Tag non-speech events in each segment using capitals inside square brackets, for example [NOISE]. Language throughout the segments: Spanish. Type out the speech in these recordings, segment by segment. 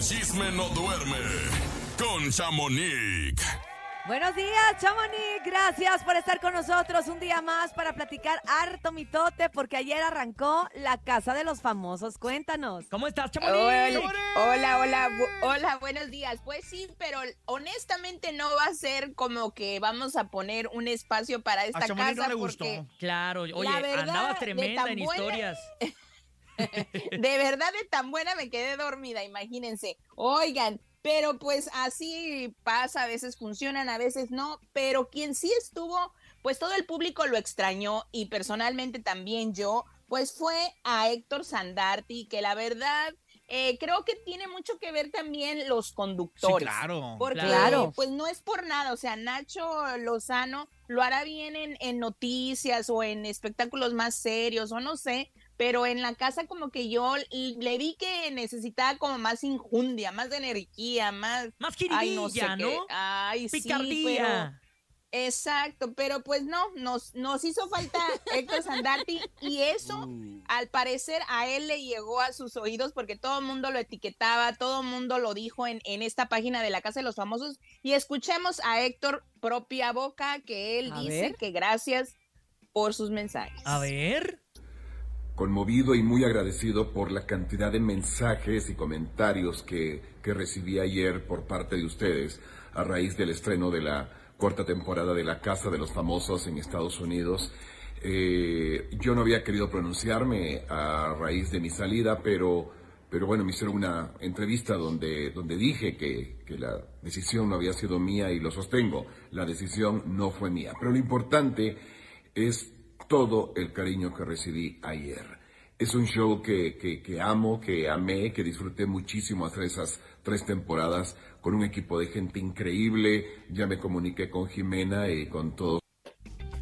el chisme no duerme con Chamonix. Buenos días, Chamonix. Gracias por estar con nosotros un día más para platicar harto mitote, porque ayer arrancó la Casa de los Famosos. Cuéntanos. ¿Cómo estás, Chamonix? Hola, hola, hola, bu- hola, buenos días. Pues sí, pero honestamente no va a ser como que vamos a poner un espacio para esta A Chamonix no casa le gustó. porque Claro, oye, La verdad, andaba tremenda en buena- historias. [LAUGHS] [LAUGHS] de verdad de tan buena me quedé dormida, imagínense. Oigan, pero pues así pasa, a veces funcionan, a veces no, pero quien sí estuvo, pues todo el público lo extrañó y personalmente también yo, pues fue a Héctor Sandarti, que la verdad eh, creo que tiene mucho que ver también los Sí, conductores. claro. Porque Claro. pues no es por nada, o sea, Nacho Lozano lo hará bien en, en noticias o en espectáculos más serios o no sé, pero en la casa como que yo le vi que necesitaba como más injundia, más de energía, más... Más Ay, no sé. Ay, sí, pero... Picardía. Exacto, pero pues no, nos, nos hizo falta Héctor Sandarti y eso al parecer a él le llegó a sus oídos porque todo el mundo lo etiquetaba, todo el mundo lo dijo en, en esta página de la Casa de los Famosos y escuchemos a Héctor propia boca que él A dice ver. que gracias por sus mensajes. A ver. Conmovido y muy agradecido por la cantidad de mensajes y comentarios que, que recibí ayer por parte de ustedes a raíz del estreno de la cuarta temporada de La Casa de los Famosos en Estados Unidos. Eh, yo no había querido pronunciarme a raíz de mi salida, pero, pero bueno, me hicieron una entrevista donde, donde dije que, que la decisión no había sido mía y lo sostengo. La decisión no fue mía. Pero lo importante es todo el cariño que recibí ayer. Es un show que, que, que amo, que amé, que disfruté muchísimo hacer esas tres temporadas con un equipo de gente increíble. Ya me comuniqué con Jimena y con todos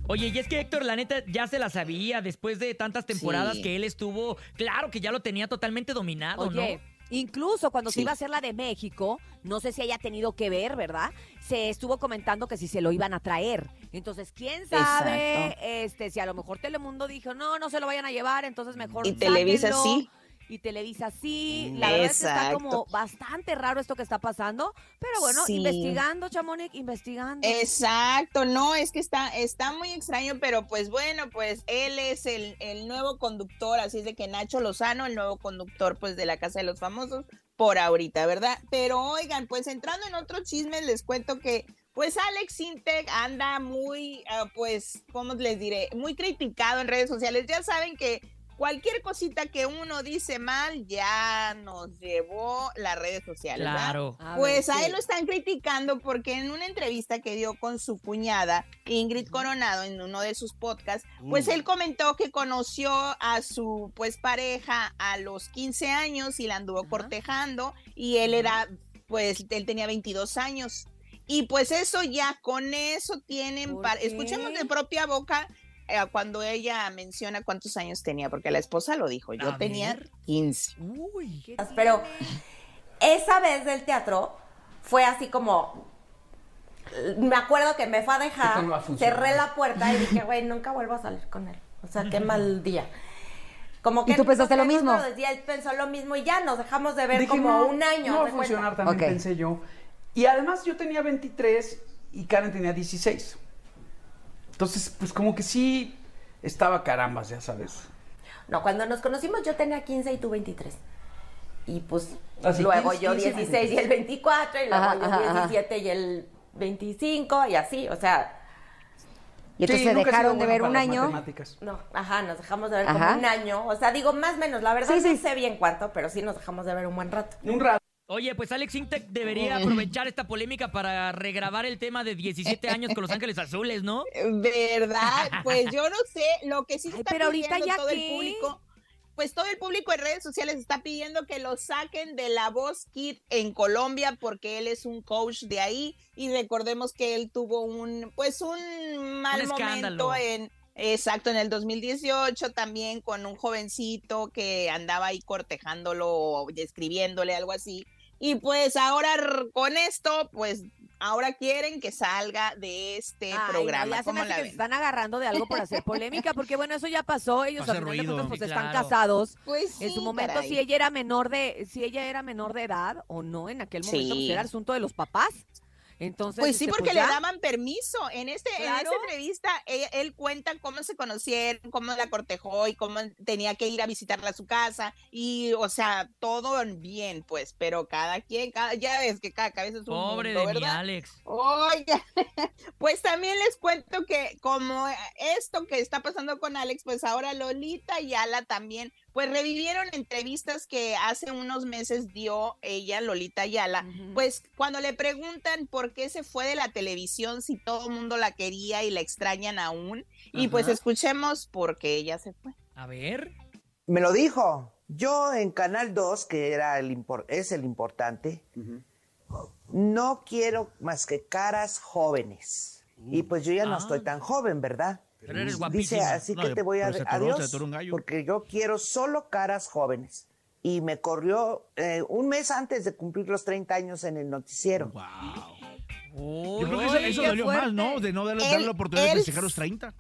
Oye, y es que Héctor, la neta, ya se la sabía después de tantas temporadas Sí. que él estuvo. Claro que ya lo tenía totalmente dominado, Oye, ¿no? Incluso cuando se iba a hacer la de México, no sé si haya tenido que ver, ¿verdad? Se estuvo comentando que si se lo iban a traer. Entonces, quién sabe, Exacto. este, si a lo mejor Telemundo dijo, no, no se lo vayan a llevar, entonces mejor Y Televisa sáquenlo". sí. Y Televisa sí. La verdad es que está como bastante raro esto que está pasando. Pero bueno, Sí. investigando, Chamonix, investigando. Exacto, no, es que está, está muy extraño, pero pues bueno, pues él es el, el nuevo conductor, así es de que Nacho Lozano, el nuevo conductor pues de la Casa de los Famosos, por ahorita, ¿verdad? Pero oigan, pues entrando en otro chisme, les cuento que pues Alex Intec anda muy, ah, pues, ¿cómo les diré? Muy criticado en redes sociales. Ya saben que cualquier cosita que uno dice mal ya nos llevó las redes sociales. Claro. A ver, Pues a sí. él lo están criticando porque en una entrevista que dio con su cuñada, Ingrid Coronado, en uno de sus podcasts, pues él comentó que conoció a su pues pareja a los 15 años y la anduvo Ajá. cortejando y él era, pues él tenía 22 años. Y pues eso ya, con eso tienen, ¿Por par- qué? escuchemos de propia boca eh, cuando ella menciona cuántos años tenía, porque la esposa lo dijo, yo A tenía ver. 15. Uy. ¿Qué Pero esa vez del teatro fue así como. Me acuerdo que me fue a dejar, no cerré la puerta y dije, güey, nunca vuelvo a salir con él. O sea, qué mal día. Como que ¿Y tú pensaste lo mismo? Y él pensó lo mismo y ya nos dejamos de ver Dije, como no, un año. No va a funcionar, también Ok. pensé yo. Y además yo tenía 23 y Karen tenía 16. Entonces, pues como que sí estaba carambas, ya sabes. No, cuando nos conocimos yo tenía 15 y tú 23. Y pues Así, luego 15, yo 15, 16 y el 24, y luego Ajá, yo ajá, ajá. 17 y el 25, y así, o sea, Y entonces Sí, se dejaron de ver un año. no, ajá, nos dejamos de ver Ajá. como un año. O sea, digo más o menos, la verdad Sí, sí. no sé bien cuánto, pero sí nos dejamos de ver un buen rato. Un rato. Oye, pues Alex Intec debería aprovechar esta polémica para regrabar el tema de 17 [LAUGHS] años con Los Ángeles Azules, ¿no? ¿Verdad? [LAUGHS] Pues yo no sé, lo que sí Ay, está pero ahorita pidiendo ya todo qué. el público, pues todo el público en redes sociales está pidiendo que lo saquen de la voz Kid en Colombia porque él es un coach de ahí y recordemos que él tuvo un pues un mal Un momento en exacto en el 2018 también con un jovencito que andaba ahí cortejándolo o escribiéndole algo así y pues ahora con esto pues ahora quieren que salga de este Ay, no, programa. ya se me ¿Cómo hace la que se ven? están agarrando de algo por hacer polémica, porque bueno, eso ya pasó, ellos al final de ruido. cuentas, pues Sí, están claro. casados. Pues En sí, su momento, caray. si ella era menor de, si ella era menor de edad o no, en aquel momento pues, Sí. era asunto de los papás. Entonces, Pues sí, este, porque ya. le daban permiso. En este, en esta entrevista, ella- él cuenta cómo se conocieron, cómo la cortejó y cómo tenía que ir a visitarla a su casa. Y, o sea, todo bien, pues, pero cada quien, cada, ya ves que cada cabeza es un Pobre mundo, de mi ¿verdad? Alex. Oiga, [LAUGHS] pues también les cuento que como esto que está pasando con Alex, pues ahora Lolita y Ala también, pues revivieron entrevistas que hace unos meses dio ella, Lolita Ayala, pues cuando le preguntan por qué se fue de la televisión si todo el mundo la quería y la extrañan aún, y pues escuchemos por qué ella se fue. A ver. Me lo dijo. Yo en Canal 2, que era el es el importante, no quiero más que caras jóvenes. Y pues yo ya no Ah. estoy tan joven, ¿verdad? Pero eres Dice, así No, que te voy a... se atoró, Adiós, atoró un gallo. porque yo quiero solo caras jóvenes. Y me corrió eh, un mes antes de cumplir los 30 años en el noticiero. Wow. Yo creo que eso, eso dolió más, ¿no? De no darle, Él- darle la oportunidad de festejar los 30.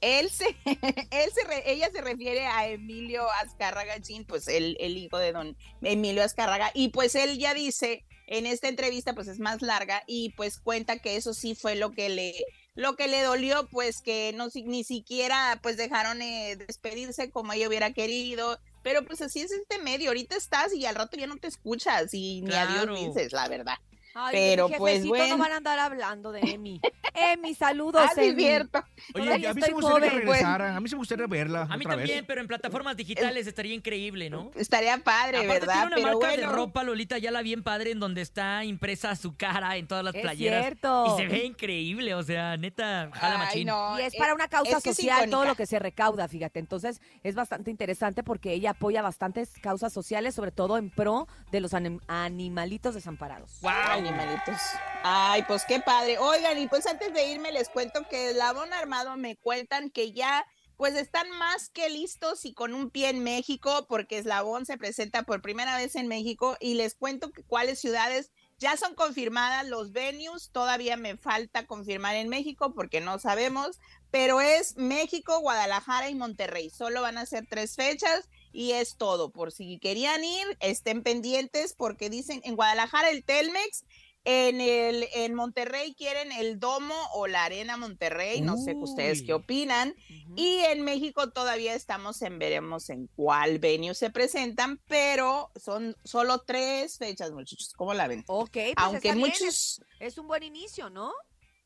Él se, [LAUGHS] él se re- ella se refiere a Emilio Azcárraga Chin, pues el, el hijo de don Emilio Azcárraga, y pues él ya dice en esta entrevista, pues es más larga, y pues cuenta que eso sí fue lo que le, lo que le dolió, pues que no ni siquiera pues dejaron eh, despedirse como ella hubiera querido, pero pues así es este medio, ahorita estás y al rato ya no te escuchas y ni Claro. adiós dices, la verdad. Ay, pero, mi pues, bueno. no van a andar hablando de Emi. Emi, saludos, Ah, cierto. Oye, a mí estoy me gustaría que regresara. A mí sí me gustaría verla A mí otra también, vez. pero en plataformas digitales estaría increíble, ¿no? Estaría padre, Aparte ¿verdad? tiene una Pero marca de ropa, Lolita, ya la bien padre, en donde está impresa su cara en todas las Es playeras. cierto. Y se ve increíble, o sea, neta, jala Ay, machín. no, Y es eh, para una causa es que es social todo lo que se recauda, fíjate. Entonces es bastante interesante porque ella apoya bastantes causas sociales, sobre todo en pro de los anim- animalitos desamparados. Animalitos. Ay, pues qué padre. Oigan, y pues antes de irme les cuento que Labón Armado me cuentan que ya pues están más que listos y con un pie en México porque Eslabón se presenta por primera vez en México y les cuento que cuáles ciudades ya son confirmadas, los venues todavía me falta confirmar en México porque no sabemos, pero es México, Guadalajara y Monterrey. Solo van a ser tres fechas y es todo. Por si querían ir, estén pendientes porque dicen en Guadalajara el Telmex, en el en Monterrey quieren el Domo o la Arena Monterrey, no sé ustedes Uy. qué opinan. Y en México todavía estamos en veremos en cuál venue se presentan, pero son solo tres fechas, muchachos. ¿Cómo la ven? Ok, pues Aunque muchos es, es un buen inicio, ¿no?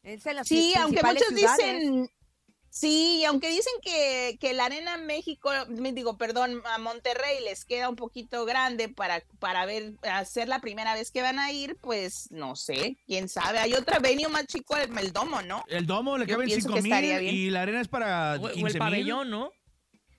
Es en las Sí, aunque muchos ciudades. dicen, sí, y aunque dicen que, que la arena México, me digo, perdón, a Monterrey les queda un poquito grande para, para ver, hacer la primera vez que van a ir, pues no sé, quién sabe. Hay otra venue más chico, el, el domo, ¿no? El domo le Yo caben pienso 5 que mil estaría bien. y la arena es para O, o 15 el pabellón, ¿no?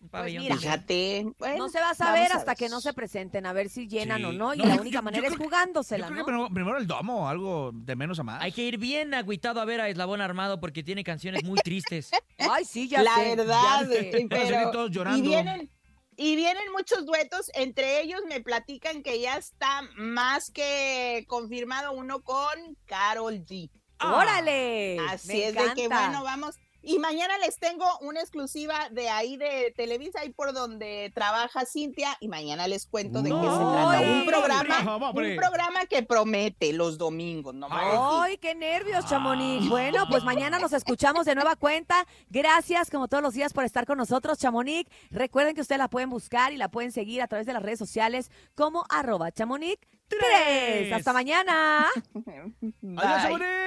Un pabellón. mira, también. Fíjate. bueno, No se va a saber a hasta ver. que no se presenten, a ver si llenan Sí. o no. Y No, la yo- única yo- manera yo es jugándosela, Yo creo ¿no? que primero, primero el domo, algo de menos a más. Hay que ir bien agüitado a ver a Eslabón Armado porque tiene canciones muy tristes. [LAUGHS] Ay, sí, ya la sé, ya verdad, sé. pero todos y llorando. vienen y vienen muchos duetos, entre ellos me platican que ya está más que confirmado uno con Carol G. ¡Órale! Así Me es de que bueno, vamos. Y mañana les tengo una exclusiva de ahí de Televisa, ahí por donde trabaja Cintia, y mañana les cuento de qué se No, trata. hombre. Un programa, No, hombre. un programa que promete los domingos, ¿no? ¡Ay, qué nervios, Chamonix! Bueno, pues mañana nos escuchamos de nueva cuenta. Gracias, como todos los días, por estar con nosotros, Chamonix. Recuerden que ustedes la pueden buscar y la pueden seguir a través de las redes sociales como arroba chamonix 3. Hasta mañana. [LAUGHS] Adiós, Bye. Saborín.